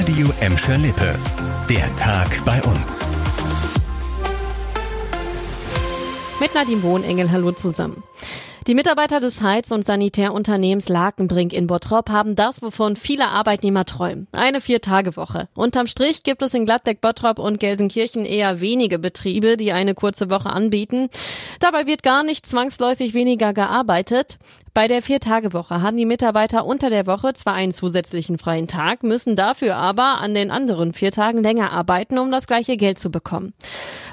Radio Emscher Lippe. Der Tag bei uns. Mit Nadine Wohnengel, hallo zusammen. Die Mitarbeiter des Heiz- und Sanitärunternehmens Lakenbrink in Bottrop haben das, wovon viele Arbeitnehmer träumen. Eine Vier-Tage-Woche. Unterm Strich gibt es in Gladbeck, Bottrop und Gelsenkirchen eher wenige Betriebe, die eine kurze Woche anbieten. Dabei wird gar nicht zwangsläufig weniger gearbeitet. Bei der Vier-Tage-Woche haben die Mitarbeiter unter der Woche zwar einen zusätzlichen freien Tag, müssen dafür aber an den anderen vier Tagen länger arbeiten, um das gleiche Geld zu bekommen.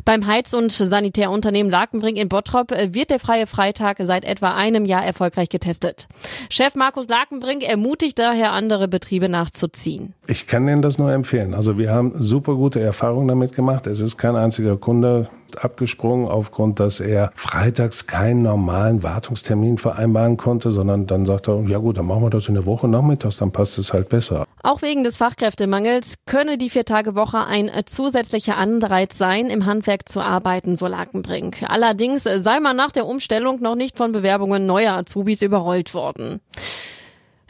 Beim Heiz- und Sanitärunternehmen Lakenbrink in Bottrop wird der freie Freitag seit etwa einem Jahr erfolgreich getestet. Chef Markus Lakenbrink ermutigt daher andere Betriebe nachzuziehen. Ich kann Ihnen das nur empfehlen. Also wir haben super gute Erfahrungen damit gemacht. Es ist kein einziger Kunde abgesprungen aufgrund, dass er freitags keinen normalen Wartungstermin vereinbaren konnte, sondern dann sagt er, ja gut, dann machen wir das in der Woche nachmittags, dann passt es halt besser. Auch wegen des Fachkräftemangels könne die Vier-Tage-Woche ein zusätzlicher Anreiz sein, im Handwerk zu arbeiten, so Lakenbrink. Allerdings sei man nach der Umstellung noch nicht von Bewerbungen neuer Azubis überrollt worden.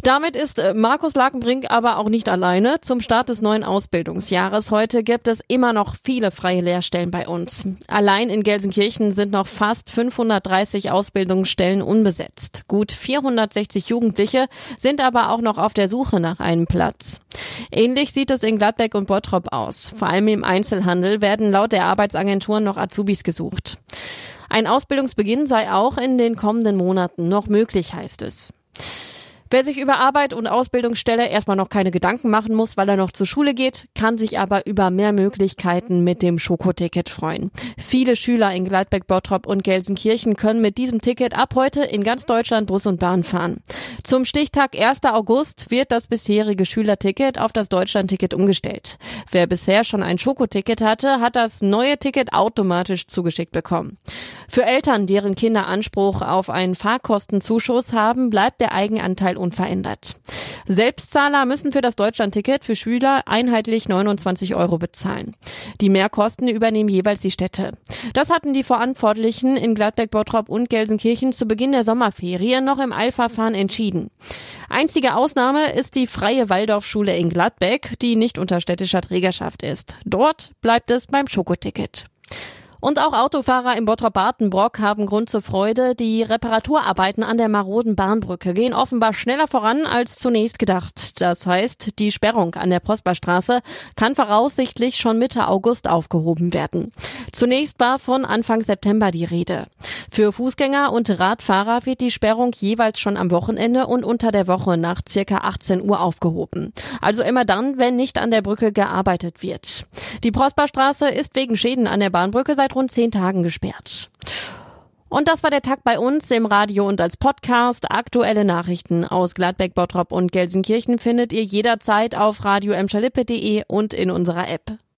Damit ist äh, Markus Lakenbrink aber auch nicht alleine. Zum Start des neuen Ausbildungsjahres heute gibt es immer noch viele freie Lehrstellen bei uns. Allein in Gelsenkirchen sind noch fast 530 Ausbildungsstellen unbesetzt. Gut 460 Jugendliche sind aber auch noch auf der Suche nach einem Platz. Ähnlich sieht es in Gladbeck und Bottrop aus. Vor allem im Einzelhandel werden laut der Arbeitsagentur noch Azubis gesucht. Ein Ausbildungsbeginn sei auch in den kommenden Monaten noch möglich, heißt es. Wer sich über Arbeit und Ausbildungsstelle erstmal noch keine Gedanken machen muss, weil er noch zur Schule geht, kann sich aber über mehr Möglichkeiten mit dem Schokoticket freuen. Viele Schüler in Gladbeck, Bottrop und Gelsenkirchen können mit diesem Ticket ab heute in ganz Deutschland Bus und Bahn fahren. Zum Stichtag 1. August wird das bisherige Schülerticket auf das Deutschlandticket umgestellt. Wer bisher schon ein Schokoticket hatte, hat das neue Ticket automatisch zugeschickt bekommen. Für Eltern, deren Kinder Anspruch auf einen Fahrkostenzuschuss haben, bleibt der Eigenanteil unverändert. Selbstzahler müssen für das Deutschlandticket für Schüler einheitlich 29 Euro bezahlen. Die Mehrkosten übernehmen jeweils die Städte. Das hatten die Verantwortlichen in Gladbeck, Bottrop und Gelsenkirchen zu Beginn der Sommerferien noch im Eilverfahren entschieden. Einzige Ausnahme ist die Freie Waldorfschule in Gladbeck, die nicht unter städtischer Trägerschaft ist. Dort bleibt es beim Schokoticket. Und auch Autofahrer im Bottrop-Bartenbrock haben Grund zur Freude. Die Reparaturarbeiten an der maroden Bahnbrücke gehen offenbar schneller voran als zunächst gedacht. Das heißt, die Sperrung an der Prosperstraße kann voraussichtlich schon Mitte August aufgehoben werden. Zunächst war von Anfang September die Rede. Für Fußgänger und Radfahrer wird die Sperrung jeweils schon am Wochenende und unter der Woche nach circa 18 Uhr aufgehoben. Also immer dann, wenn nicht an der Brücke gearbeitet wird. Die Prosperstraße ist wegen Schäden an der Bahnbrücke seit rund zehn Tagen gesperrt. Und das war der Tag bei uns im Radio und als Podcast. Aktuelle Nachrichten aus Gladbeck, Bottrop und Gelsenkirchen findet ihr jederzeit auf radio und in unserer App.